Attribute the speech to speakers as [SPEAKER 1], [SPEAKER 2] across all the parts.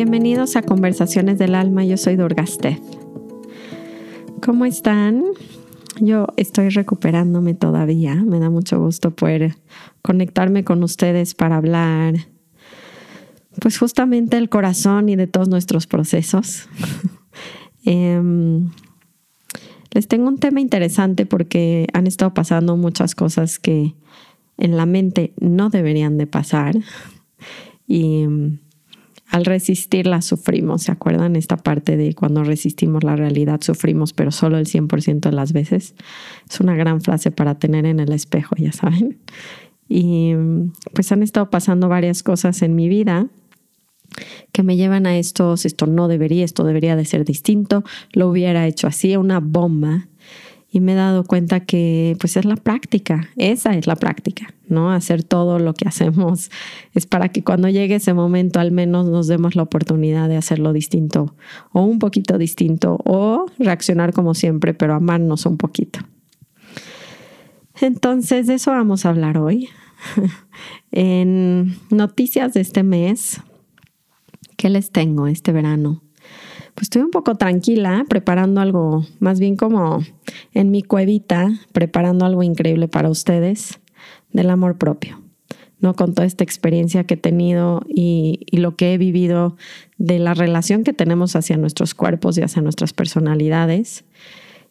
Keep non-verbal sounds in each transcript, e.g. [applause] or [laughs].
[SPEAKER 1] Bienvenidos a Conversaciones del Alma, yo soy Durgastez. ¿Cómo están? Yo estoy recuperándome todavía, me da mucho gusto poder conectarme con ustedes para hablar, pues justamente el corazón y de todos nuestros procesos. [laughs] Em, les tengo un tema interesante porque han estado pasando muchas cosas que en la mente no deberían de pasar y al resistirla sufrimos, ¿se acuerdan? Esta parte de cuando resistimos la realidad sufrimos, pero solo el 100% de las veces. Es una gran frase para tener en el espejo, ya saben. Y pues han estado pasando varias cosas en mi vida que me llevan a estos, esto no debería, esto debería de ser distinto, lo hubiera hecho así, una bomba y me he dado cuenta que pues es la práctica, esa es la práctica, ¿no? Hacer todo lo que hacemos es para que cuando llegue ese momento al menos nos demos la oportunidad de hacerlo distinto o un poquito distinto o reaccionar como siempre, pero amarnos un poquito. Entonces de eso vamos a hablar hoy. [laughs] en noticias de este mes, ¿qué les tengo este verano? Pues estoy un poco tranquila preparando algo, más bien como en mi cuevita, preparando algo increíble para ustedes del amor propio. ¿no? Con toda esta experiencia que he tenido y, y, lo que he vivido de la relación que tenemos hacia nuestros cuerpos y hacia nuestras personalidades.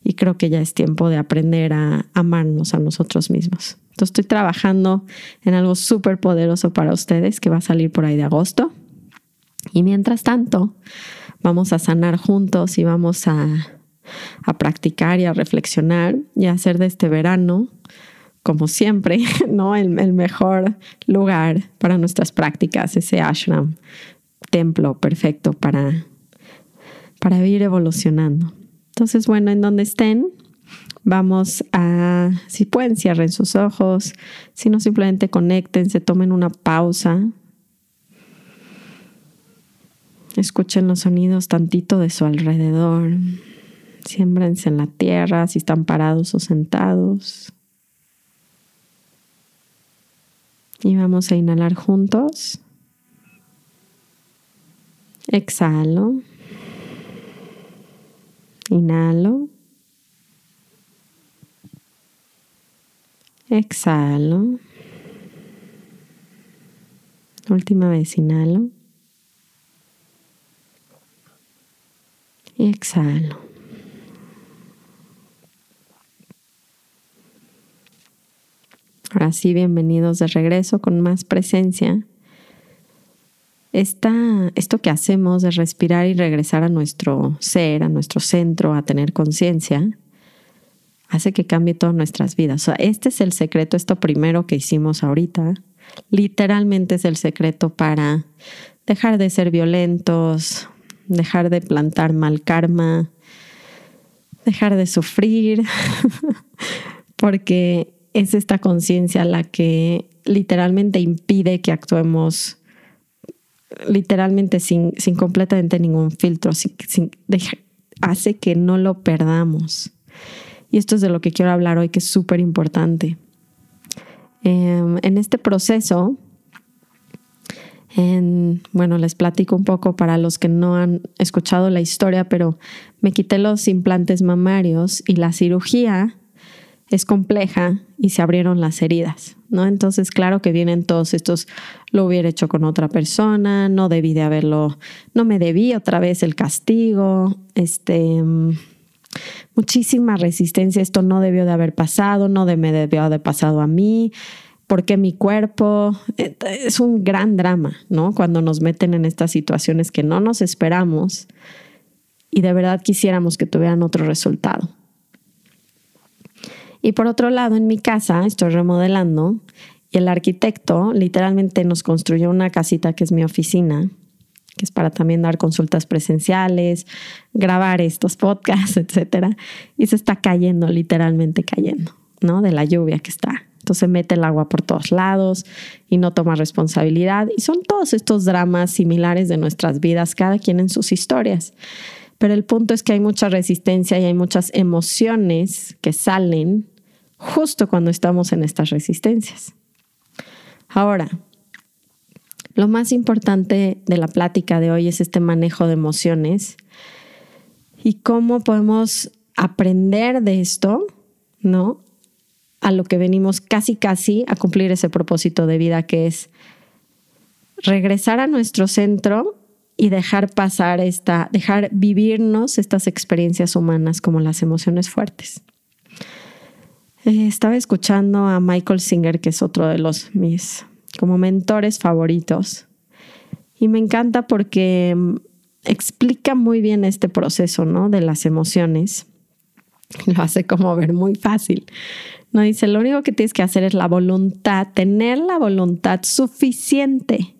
[SPEAKER 1] Y creo que ya es tiempo de aprender a amarnos a nosotros mismos. Entonces estoy trabajando en algo súper poderoso para ustedes que va a salir por ahí de agosto. Y mientras tanto, vamos a sanar juntos y vamos a, practicar y a reflexionar y a hacer de este verano, como siempre, [laughs] ¿no? El, mejor lugar para nuestras prácticas, ese ashram, templo perfecto para, para ir evolucionando. Entonces, bueno, en donde estén, vamos a, si pueden, cierren sus ojos, si no, simplemente conéctense, tomen una pausa Escuchen los sonidos tantito de su alrededor. Siémbrense en la tierra si están parados o sentados. Y vamos a inhalar juntos. Exhalo. Inhalo. Exhalo. Última vez inhalo. Y exhalo. Ahora sí, bienvenidos de regreso con más presencia. esto que hacemos de respirar y regresar a nuestro ser, a nuestro centro, a tener conciencia, hace que cambie todas nuestras vidas. este es el secreto, esto primero que hicimos ahorita, literalmente es el secreto para dejar de ser violentos, dejar de plantar mal karma, dejar de sufrir, [laughs] porque es esta conciencia la que literalmente impide que actuemos literalmente sin, sin completamente ningún filtro, hace que no lo perdamos. Y esto es de lo que quiero hablar hoy, que es súper importante. Em, en este proceso, bueno, les platico un poco para los que no han escuchado la historia, pero me quité los implantes mamarios y la cirugía es compleja y se abrieron las heridas, ¿no? Entonces, claro que vienen todos estos, lo hubiera hecho con otra persona, no debí de haberlo, no me debí otra vez el castigo, este, muchísima resistencia, esto no debió de haber pasado, no me debió de haber pasado a mí, porque mi cuerpo eh, es un gran drama, ¿no? Cuando nos meten en estas situaciones que no nos esperamos y de verdad quisiéramos que tuvieran otro resultado. Y por otro lado, en mi casa estoy remodelando y el arquitecto literalmente nos construyó una casita que es mi oficina, que es para también dar consultas presenciales, grabar estos podcasts, [laughs] etcétera, y se está cayendo, literalmente cayendo, ¿no? De la lluvia que está entonces mete el agua por todos lados y no toma responsabilidad. Y son todos estos dramas similares de nuestras vidas, cada quien en sus historias. Pero el punto es que hay mucha resistencia y hay muchas emociones que salen justo cuando estamos en estas resistencias. Ahora, lo más importante de la plática de hoy es este manejo de emociones y cómo podemos aprender de esto, ¿no? A lo que venimos casi casi a cumplir ese propósito de vida que es regresar a nuestro centro y dejar pasar esta, dejar vivirnos estas experiencias humanas como las emociones fuertes. Eh, estaba escuchando a Michael Singer, que es otro de los mis como mentores favoritos, y me encanta porque mm, explica muy bien este proceso, ¿no? De las emociones. [laughs] Lo hace como ver muy fácil. No dice, lo único que tienes que hacer es la voluntad, tener la voluntad suficiente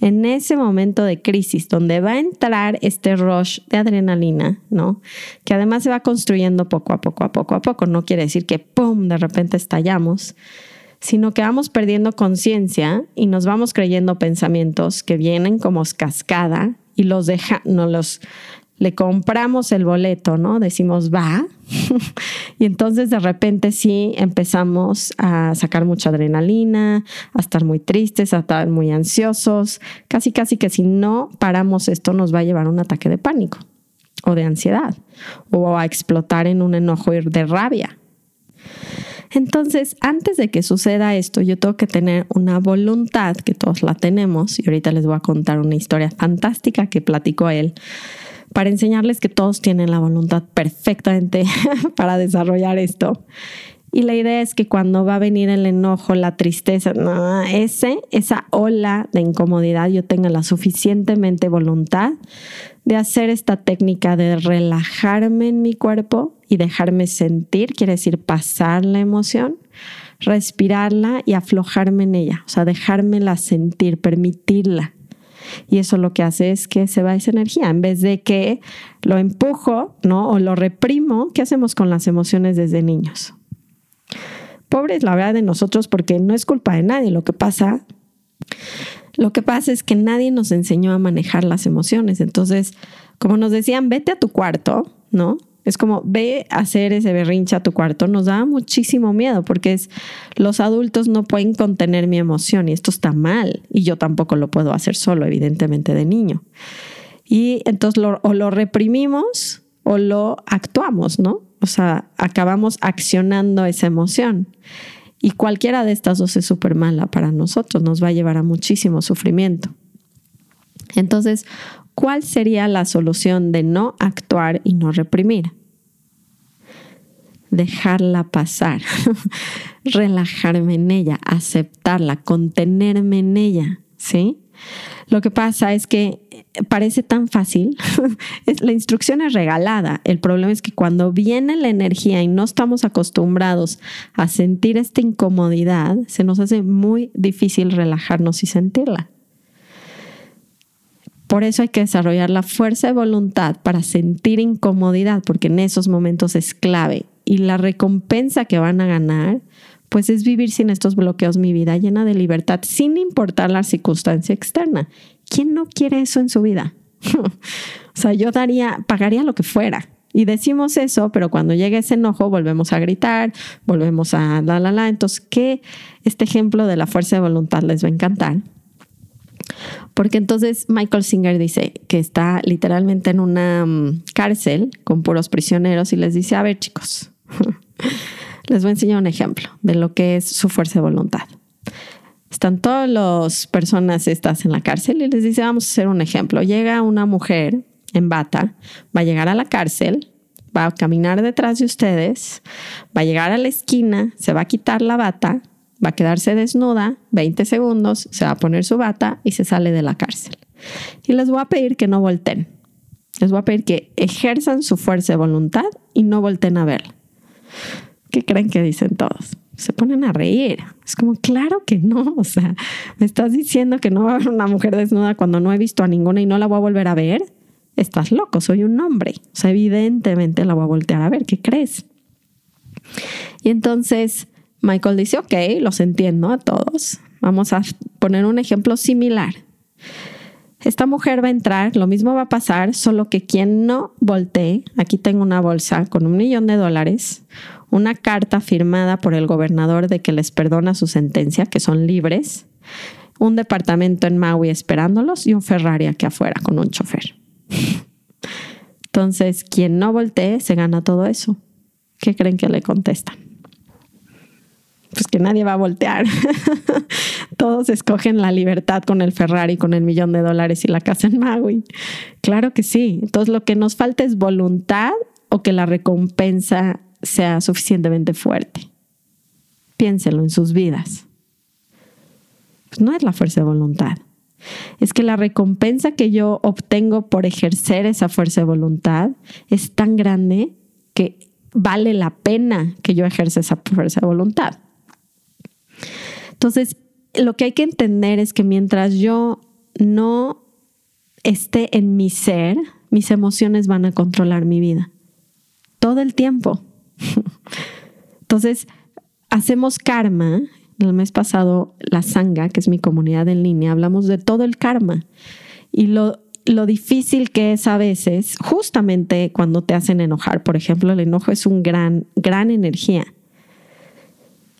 [SPEAKER 1] en ese momento de crisis donde va a entrar este rush de adrenalina, ¿no? Que además se va construyendo poco a poco, a poco a poco. No quiere decir que, ¡pum!, de repente estallamos, sino que vamos perdiendo conciencia y nos vamos creyendo pensamientos que vienen como cascada y los deja, no los le compramos el boleto, ¿no? Decimos va. [laughs] y entonces de repente sí empezamos a sacar mucha adrenalina, a estar muy tristes, a estar muy ansiosos. Casi, casi que si no paramos esto nos va a llevar a un ataque de pánico o de ansiedad o a explotar en un enojo de rabia. Entonces, antes de que suceda esto, yo tengo que tener una voluntad, que todos la tenemos, y ahorita les voy a contar una historia fantástica que platicó él para enseñarles que todos tienen la voluntad perfectamente [laughs] para desarrollar esto. Y la idea es que cuando va a venir el enojo, la tristeza, ese, esa ola de incomodidad, yo tenga la suficientemente voluntad de hacer esta técnica de relajarme en mi cuerpo y dejarme sentir, quiere decir pasar la emoción, respirarla y aflojarme en ella, o sea, dejármela sentir, permitirla. Y eso lo que hace es que se va esa energía. En vez de que lo empujo, ¿no? O lo reprimo, ¿qué hacemos con las emociones desde niños? Pobres, la verdad, de nosotros, porque no es culpa de nadie. Lo que pasa, lo que pasa es que nadie nos enseñó a manejar las emociones. Entonces, como nos decían, vete a tu cuarto, ¿no? Es como, ve hacer ese berrinche a tu cuarto. Nos da muchísimo miedo porque es, los adultos no pueden contener mi emoción y esto está mal. Y yo tampoco lo puedo hacer solo, evidentemente, de niño. Y entonces o lo reprimimos o lo actuamos, ¿no? O sea, acabamos accionando esa emoción. Y cualquiera de estas dos es súper mala para nosotros, nos va a llevar a muchísimo sufrimiento. Entonces, ¿cuál sería la solución de no actuar y no reprimir? Dejarla pasar, [laughs] relajarme en ella, aceptarla, contenerme en ella, ¿sí? Lo que pasa es que parece tan fácil, [laughs] la instrucción es regalada, el problema es que cuando viene la energía y no estamos acostumbrados a sentir esta incomodidad, se nos hace muy difícil relajarnos y sentirla. Por eso hay que desarrollar la fuerza de voluntad para sentir incomodidad, porque en esos momentos es clave. Y la recompensa que van a ganar, pues es vivir sin estos bloqueos mi vida llena de libertad, sin importar la circunstancia externa. ¿Quién no quiere eso en su vida? [laughs] o sea, yo daría, pagaría lo que fuera. Y decimos eso, pero cuando llega ese enojo volvemos a gritar, volvemos a la la la. Entonces, ¿qué este ejemplo de la fuerza de voluntad les va a encantar? Porque entonces Michael Singer dice que está literalmente en una mm, cárcel con puros prisioneros y les dice, a ver chicos, [laughs] les voy a enseñar un ejemplo de lo que es su fuerza de voluntad. Están todas las personas estas en la cárcel y les dice, vamos a hacer un ejemplo. Llega una mujer en bata, va a llegar a la cárcel, va a caminar detrás de ustedes, va a llegar a la esquina, se va a quitar la bata, va a quedarse desnuda 20 segundos, se va a poner su bata y se sale de la cárcel. Y les voy a pedir que no volteen. Les voy a pedir que ejerzan su fuerza de voluntad y no volteen a verla. ¿Qué creen que dicen todos? Se ponen a reír. Es como, claro que no. [laughs] O sea, me estás diciendo que no va a haber una mujer desnuda cuando no he visto a ninguna y no la voy a volver a ver. Estás loco, soy un hombre. O sea, evidentemente la voy a voltear a ver. ¿Qué crees? Y entonces Michael dice, ok, los entiendo a todos. Vamos a poner un ejemplo similar. Esta mujer va a entrar, lo mismo va a pasar, solo que quien no voltee, aquí tengo una bolsa con un millón de dólares, una carta firmada por el gobernador de que les perdona su sentencia, que son libres, un departamento en Maui esperándolos y un Ferrari aquí afuera con un chofer. [laughs] Entonces, quien no voltee se gana todo eso. ¿Qué creen que le contestan? Pues que nadie va a voltear. [laughs] Todos escogen la libertad con el Ferrari, con el millón de dólares y la casa en Maui. Claro que sí. Entonces lo que nos falta es voluntad o que la recompensa sea suficientemente fuerte. Piénselo en sus vidas. Pues no es la fuerza de voluntad. Es que la recompensa que yo obtengo por ejercer esa fuerza de voluntad es tan grande que vale la pena que yo ejerza esa fuerza de voluntad. Entonces, lo que hay que entender es que mientras yo no esté en mi ser, mis emociones van a controlar mi vida. Todo el tiempo. [laughs] Entonces, hacemos karma. El mes pasado, la Sangha, que es mi comunidad en línea, hablamos de todo el karma. Y lo, lo difícil que es a veces, justamente cuando te hacen enojar, por ejemplo, el enojo es un gran, gran energía.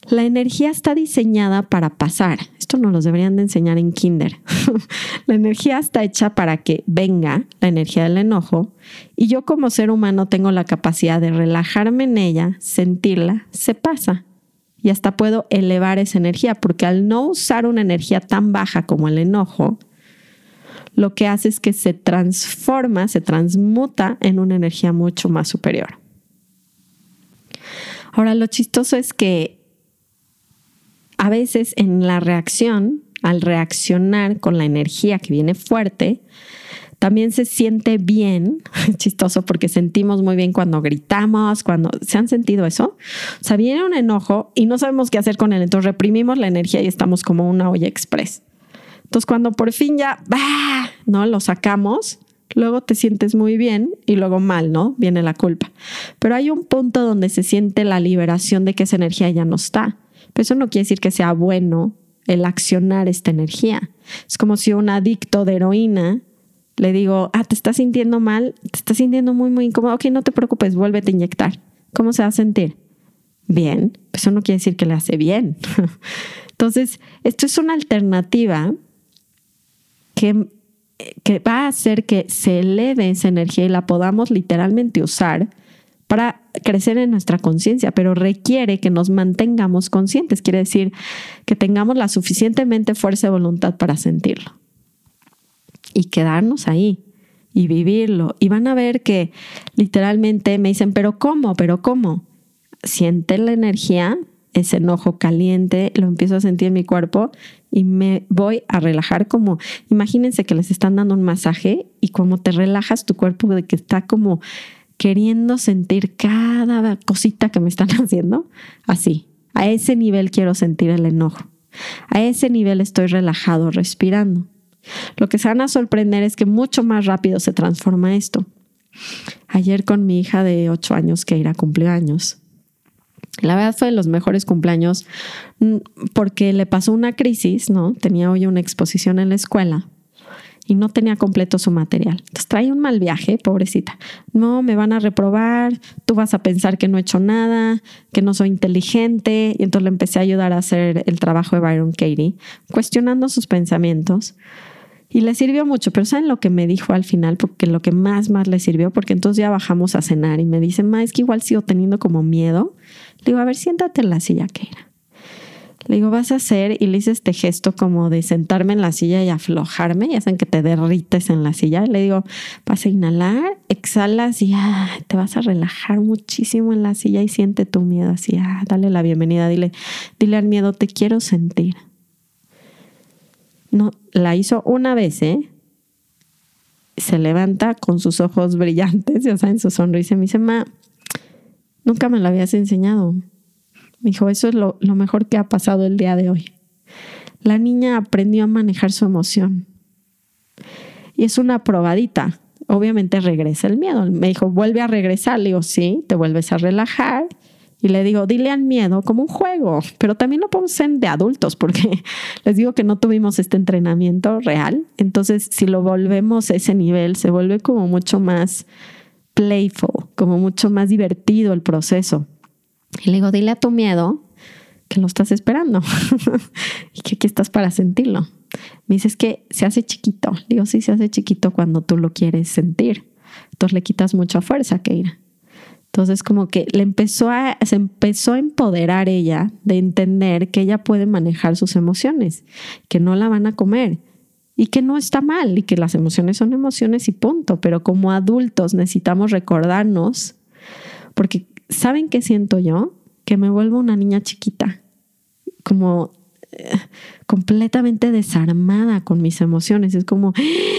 [SPEAKER 1] La energía está diseñada para pasar. Esto nos lo deberían de enseñar en kinder. [laughs] la energía está hecha para que venga la energía del enojo y yo como ser humano tengo la capacidad de relajarme en ella, sentirla, se pasa. Y hasta puedo elevar esa energía porque al no usar una energía tan baja como el enojo, lo que hace es que se transforma, se transmuta en una energía mucho más superior. Ahora, lo chistoso es que a veces en la reacción, al reaccionar con la energía que viene fuerte, también se siente bien, [laughs] chistoso porque sentimos muy bien cuando gritamos, cuando se han sentido eso. O sea, viene un enojo y no sabemos qué hacer con él, entonces reprimimos la energía y estamos como una olla express. Entonces, cuando por fin ya, ¿no? Lo sacamos, luego te sientes muy bien y luego mal, ¿no? Viene la culpa. Pero hay un punto donde se siente la liberación de que esa energía ya no está. Pero eso no quiere decir que sea bueno el accionar esta energía. Es como si un adicto de heroína le digo, ah, te estás sintiendo mal, te estás sintiendo muy, muy incómodo. Ok, no te preocupes, vuélvete a inyectar. ¿Cómo se va a sentir? Bien. Eso no quiere decir que le hace bien. [laughs] Entonces, esto es una alternativa que, va a hacer que se eleve esa energía y la podamos literalmente usar para crecer en nuestra conciencia, pero requiere que nos mantengamos conscientes, quiere decir que tengamos la suficientemente fuerza de voluntad para sentirlo y quedarnos ahí y vivirlo. Y van a ver que literalmente me dicen, pero ¿cómo? ¿Pero cómo? Siente la energía, ese enojo caliente, lo empiezo a sentir en mi cuerpo y me voy a relajar como, imagínense que les están dando un masaje y como te relajas tu cuerpo de que está como queriendo sentir cada cosita que me están [laughs] haciendo, así, a ese nivel quiero sentir el enojo, a ese nivel estoy relajado, respirando. Lo que se van a sorprender es que mucho más rápido se transforma esto. Ayer con mi hija de 8 años que irá cumpleaños, la verdad fue de los mejores cumpleaños mm, porque le pasó una crisis, ¿no? Tenía hoy una exposición en la escuela y no tenía completo su material. Entonces trae un mal viaje, pobrecita. No, me van a reprobar, tú vas a pensar que no he hecho nada, que no soy inteligente. Y entonces le empecé a ayudar a hacer el trabajo de Byron Katie, cuestionando sus pensamientos. Y le sirvió mucho, pero ¿saben lo que me dijo al final? Porque lo que más, más le sirvió, porque entonces ya bajamos a cenar y me dice, ma, es que igual sigo teniendo como miedo. Le digo, a ver, siéntate en la silla que era. Le digo, vas a hacer, y le hice este gesto como de sentarme en la silla y aflojarme, y hacen que te derrites en la silla. Le digo, vas a inhalar, exhalas y ah, te vas a relajar muchísimo en la silla y siente tu miedo así, ah, dale la bienvenida, dile, dile al miedo, te quiero sentir. No, la hizo una vez, ¿eh? Se levanta con sus ojos brillantes, ya saben, su sonrisa. Me dice, ma, nunca me lo habías enseñado. Me dijo, eso es lo, mejor que ha pasado el día de hoy. La niña aprendió a manejar su emoción. Y es una probadita. Obviamente regresa el miedo. Me dijo, vuelve a regresar. Le digo, sí, te vuelves a relajar y le digo, dile al miedo como un juego, pero también lo podemos hacer de adultos porque [laughs] les digo que no tuvimos este entrenamiento real. Entonces, si lo volvemos a ese nivel, se vuelve como mucho más playful, como mucho más divertido el proceso. Y le digo, dile a tu miedo que lo estás esperando [laughs] y que aquí estás para sentirlo. Me dices que se hace chiquito. Digo, sí, se hace chiquito cuando tú lo quieres sentir. Entonces le quitas mucha fuerza, Keira. Entonces como que le empezó se empezó a empoderar ella de entender que ella puede manejar sus emociones, que no la van a comer y que no está mal y que las emociones son emociones y punto, pero como adultos necesitamos recordarnos, porque ¿saben qué siento yo? Que me vuelvo una niña chiquita, como eh, completamente desarmada con mis emociones, es como,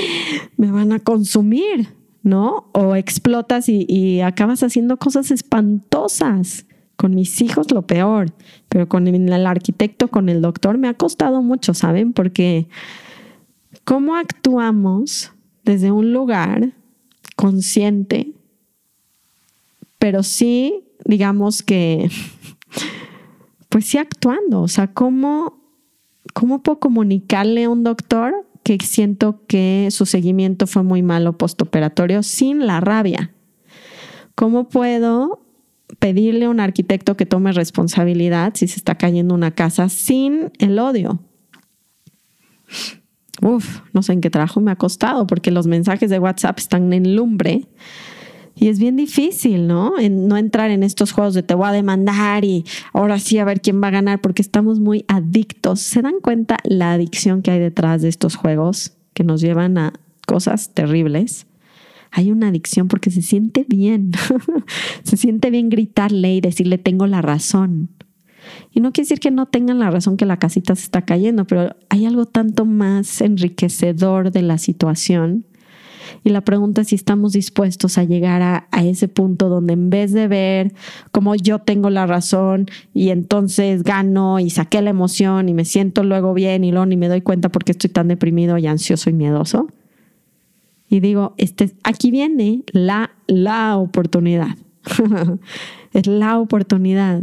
[SPEAKER 1] [gasps] me van a consumir, ¿no? O explotas y, acabas haciendo cosas espantosas. Con mis hijos lo peor, pero con el arquitecto, con el doctor, me ha costado mucho, ¿saben? Porque cómo actuamos desde un lugar consciente, pero sí, digamos que, pues sí actuando, o sea, cómo, cómo puedo comunicarle a un doctor que siento que su seguimiento fue muy malo postoperatorio sin la rabia. ¿Cómo puedo pedirle a un arquitecto que tome responsabilidad si se está cayendo una casa sin el odio? Uf, no sé en qué trabajo me ha costado porque los mensajes de WhatsApp están en lumbre y es bien difícil, ¿no? En no entrar en estos juegos de te voy a demandar y ahora sí a ver quién va a ganar porque estamos muy adictos. ¿Se dan cuenta la adicción que hay detrás de estos juegos que nos llevan a cosas terribles? Hay una adicción porque se siente bien. [laughs] se siente bien gritarle y decirle tengo la razón. Y no quiere decir que no tengan la razón que la casita se está cayendo, pero hay algo tanto más enriquecedor de la situación y la pregunta es si estamos dispuestos a llegar a, ese punto donde en vez de ver como yo tengo la razón y entonces gano y saqué la emoción y me siento luego bien y luego ni me doy cuenta porque estoy tan deprimido y ansioso y miedoso. Y digo, este, aquí viene la, la oportunidad. [laughs] es la oportunidad.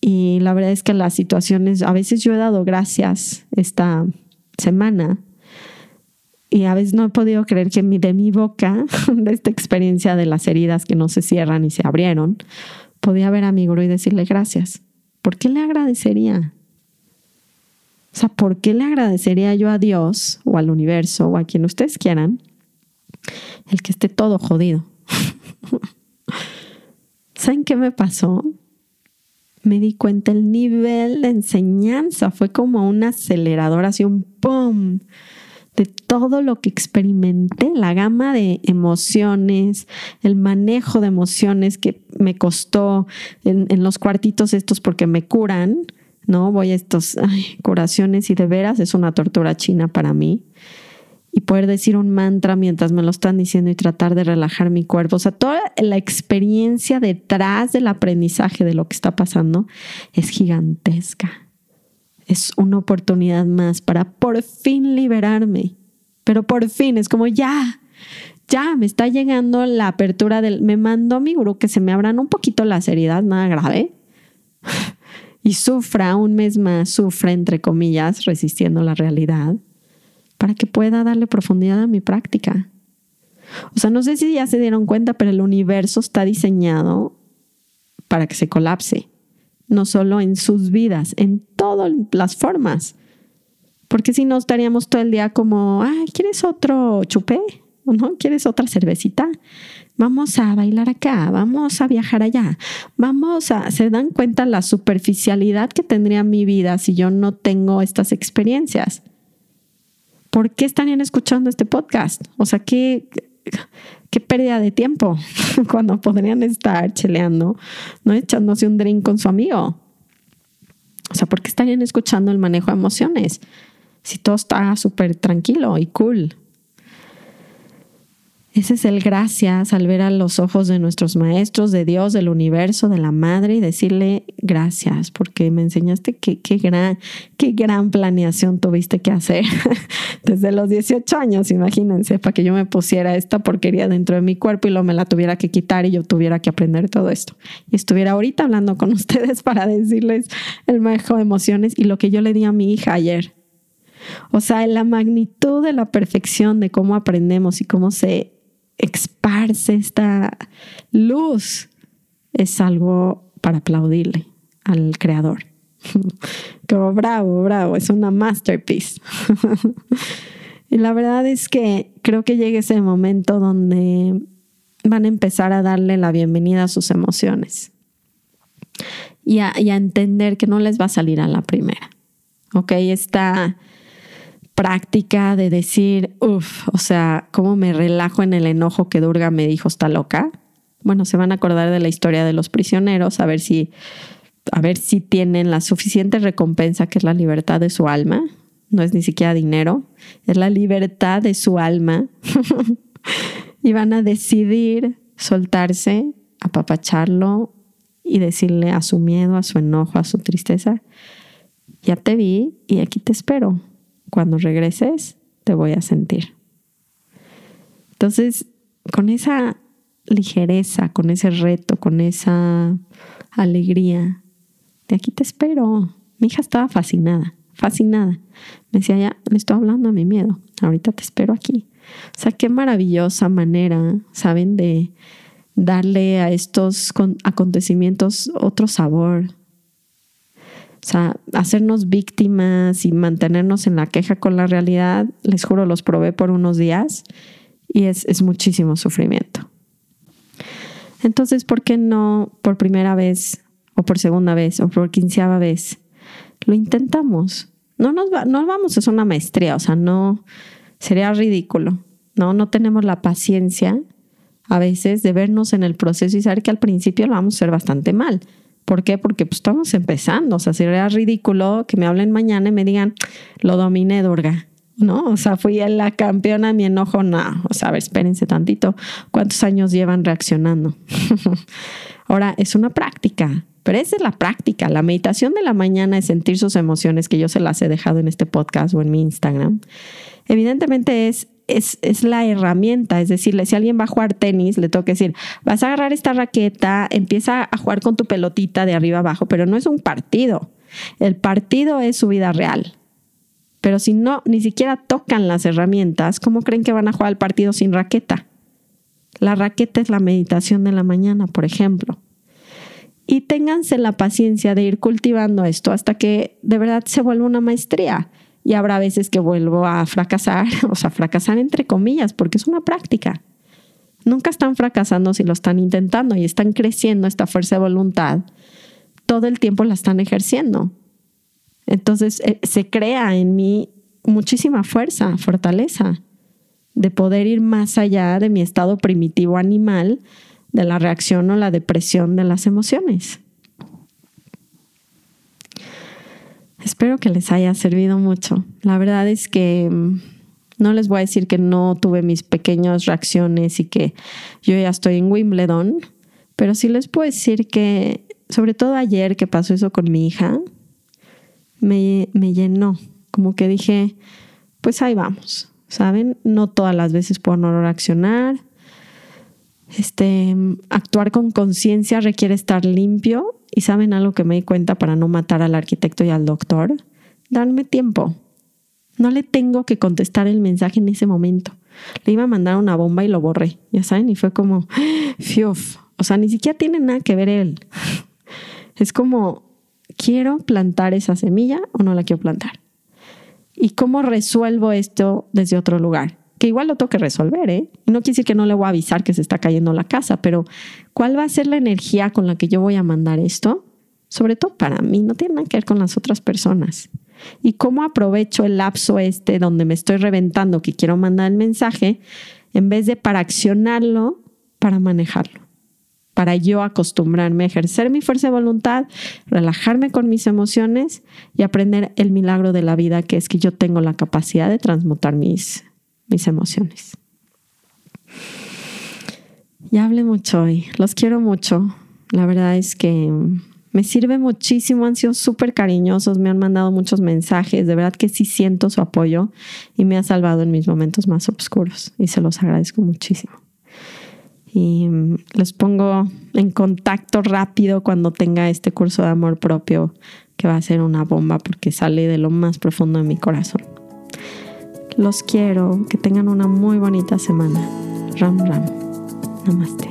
[SPEAKER 1] Y la verdad es que las situaciones, a veces yo he dado gracias esta semana y a veces no he podido creer que de mi boca, [laughs] de esta experiencia de las heridas que no se cierran y se abrieron, podía ver a mi gurú y decirle gracias. ¿Por qué le agradecería? O sea, ¿por qué le agradecería yo a Dios o al universo o a quien ustedes quieran el que esté todo jodido? [laughs] ¿Saben qué me pasó? Me di cuenta el nivel de enseñanza fue como un acelerador, así un ¡pum! De todo lo que experimenté, la gama de emociones, el manejo de emociones que me costó en, los cuartitos estos porque me curan, ¿no? Voy a estos curaciones y de veras es una tortura china para mí. Y poder decir un mantra mientras me lo están diciendo y tratar de relajar mi cuerpo. O sea, toda la experiencia detrás del aprendizaje de lo que está pasando es gigantesca es una oportunidad más para por fin liberarme. Pero por fin es como ya, ya me está llegando la apertura del... Me mandó mi gurú que se me abran un poquito las heridas, nada grave. [laughs] y sufra un mes más, sufra entre comillas, resistiendo la realidad, para que pueda darle profundidad a mi práctica. O sea, no sé si ya se dieron cuenta, pero el universo está diseñado para que se colapse no solo en sus vidas, en todas las formas. Porque si no estaríamos todo el día como, ay, ¿quieres otro chupé? ¿O no? ¿Quieres otra cervecita? Vamos a bailar acá, vamos a viajar allá, vamos a... ¿Se dan cuenta la superficialidad que tendría mi vida si yo no tengo estas experiencias? ¿Por qué estarían escuchando este podcast? O sea, ¿qué, qué pérdida de tiempo [laughs] cuando podrían estar cheleando, ¿no? Echándose un drink con su amigo. O sea, ¿por estarían escuchando el manejo de emociones? Si todo está súper tranquilo y cool. Ese es el gracias al ver a los ojos de nuestros maestros, de Dios, del universo, de la madre y decirle gracias porque me enseñaste que qué gran, qué gran planeación tuviste que hacer [laughs] desde los 18 años, imagínense, para que yo me pusiera esta porquería dentro de mi cuerpo y luego me la tuviera que quitar y yo tuviera que aprender todo esto. Y estuviera ahorita hablando con [laughs] ustedes para decirles el manejo de emociones y lo que yo le di a mi hija ayer. O sea, la magnitud de la perfección de cómo aprendemos y cómo se esparce esta luz es algo para aplaudirle al creador. [laughs] Como bravo, bravo, es una masterpiece. [laughs] y la verdad es que creo que llega ese momento donde van a empezar a darle la bienvenida a sus emociones y a, entender que no les va a salir a la primera. ¿Ok? Esta práctica de decir, uff, o sea, ¿cómo me relajo en el enojo que Durga me dijo está loca? Bueno, se van a acordar de la historia de los prisioneros, a ver si, a ver si tienen la suficiente recompensa que es la libertad de su alma. No es ni siquiera dinero, es la libertad de su alma. [laughs] y van a decidir soltarse, apapacharlo y decirle a su miedo, a su enojo, a su tristeza, ya te vi y aquí te espero. Cuando regreses, te voy a sentir. Entonces, con esa ligereza, con ese reto, con esa alegría, de aquí te espero. Mi hija estaba fascinada, fascinada. Me decía, ya le estoy hablando a mi miedo, ahorita te espero aquí. O sea, qué maravillosa manera, ¿saben? De darle a estos acontecimientos otro sabor. O sea, hacernos víctimas y mantenernos en la queja con la realidad, les juro, los probé por unos días y es, es muchísimo sufrimiento. Entonces, ¿por qué no por primera vez o por segunda vez o por quinceava vez? Lo intentamos. No nos no vamos a una maestría, o sea, no, sería ridículo. No, no tenemos la paciencia a veces de vernos en el proceso y saber que al principio lo vamos a hacer bastante mal. ¿Por qué? Porque pues, estamos empezando. O sea, sería ridículo que me hablen mañana y me digan, lo dominé, Durga. ¿No? O sea, fui la campeona, mi enojo, no. O sea, a ver, espérense tantito. ¿Cuántos años llevan reaccionando? [laughs] Ahora, es una práctica. Pero esa es la práctica. La meditación de la mañana es sentir sus emociones, que yo se las he dejado en este podcast o en mi Instagram. Evidentemente es, es, es la herramienta. Es decir, si alguien va a jugar tenis, le tengo que decir, vas a agarrar esta raqueta, empieza a jugar con tu pelotita de arriba abajo, pero no es un partido. El partido es su vida real. Pero si no, ni siquiera tocan las herramientas, ¿cómo creen que van a jugar el partido sin raqueta? La raqueta es la meditación de la mañana, por ejemplo y ténganse la paciencia de ir cultivando esto hasta que de verdad se vuelva una maestría. Y habrá veces que vuelvo a fracasar, [laughs] o sea, fracasar entre comillas, porque es una práctica. Nunca están fracasando si lo están intentando y están creciendo esta fuerza de voluntad. Todo el tiempo la están ejerciendo. Entonces eh, se crea en mí muchísima fuerza, fortaleza, de poder ir más allá de mi estado primitivo animal de la reacción o la depresión de las emociones. Espero que les haya servido mucho. La verdad es que mm, no les voy a decir que no tuve mis pequeñas reacciones y que yo ya estoy en Wimbledon, pero sí les puedo decir que, sobre todo ayer que pasó eso con mi hija, me, me llenó. Como que dije, pues ahí vamos, ¿saben? No todas las veces puedo no reaccionar, este, actuar con conciencia requiere estar limpio y saben algo que me di cuenta para no matar al arquitecto y al doctor, darme tiempo. No le tengo que contestar el mensaje en ese momento. Le iba a mandar una bomba y lo borré, ya saben, y fue como, [gasps] fiuf, o sea, ni siquiera tiene nada que ver él. [laughs] Es como, ¿quiero plantar esa semilla o no la quiero plantar? ¿Y cómo resuelvo esto desde otro lugar? Que igual lo tengo que resolver, ¿eh? No quiere decir que no le voy a avisar que se está cayendo la casa, pero ¿cuál va a ser la energía con la que yo voy a mandar esto? Sobre todo para mí, no tiene nada que ver con las otras personas. Y cómo aprovecho el lapso este donde me estoy reventando que quiero mandar el mensaje, en vez de para accionarlo, para manejarlo. Para yo acostumbrarme a ejercer mi fuerza de voluntad, relajarme con mis emociones y aprender el milagro de la vida, que es que yo tengo la capacidad de transmutar mis mis emociones. Ya hablé mucho hoy, los quiero mucho. La verdad es que me sirve muchísimo, han sido súper cariñosos, me han mandado muchos mensajes, de verdad que sí siento su apoyo y me ha salvado en mis momentos más oscuros y se los agradezco muchísimo. Y mm, les pongo en contacto rápido cuando tenga este curso de amor propio que va a ser una bomba porque sale de lo más profundo de mi corazón. Los quiero, que tengan una muy bonita semana. Ram Ram. Namaste.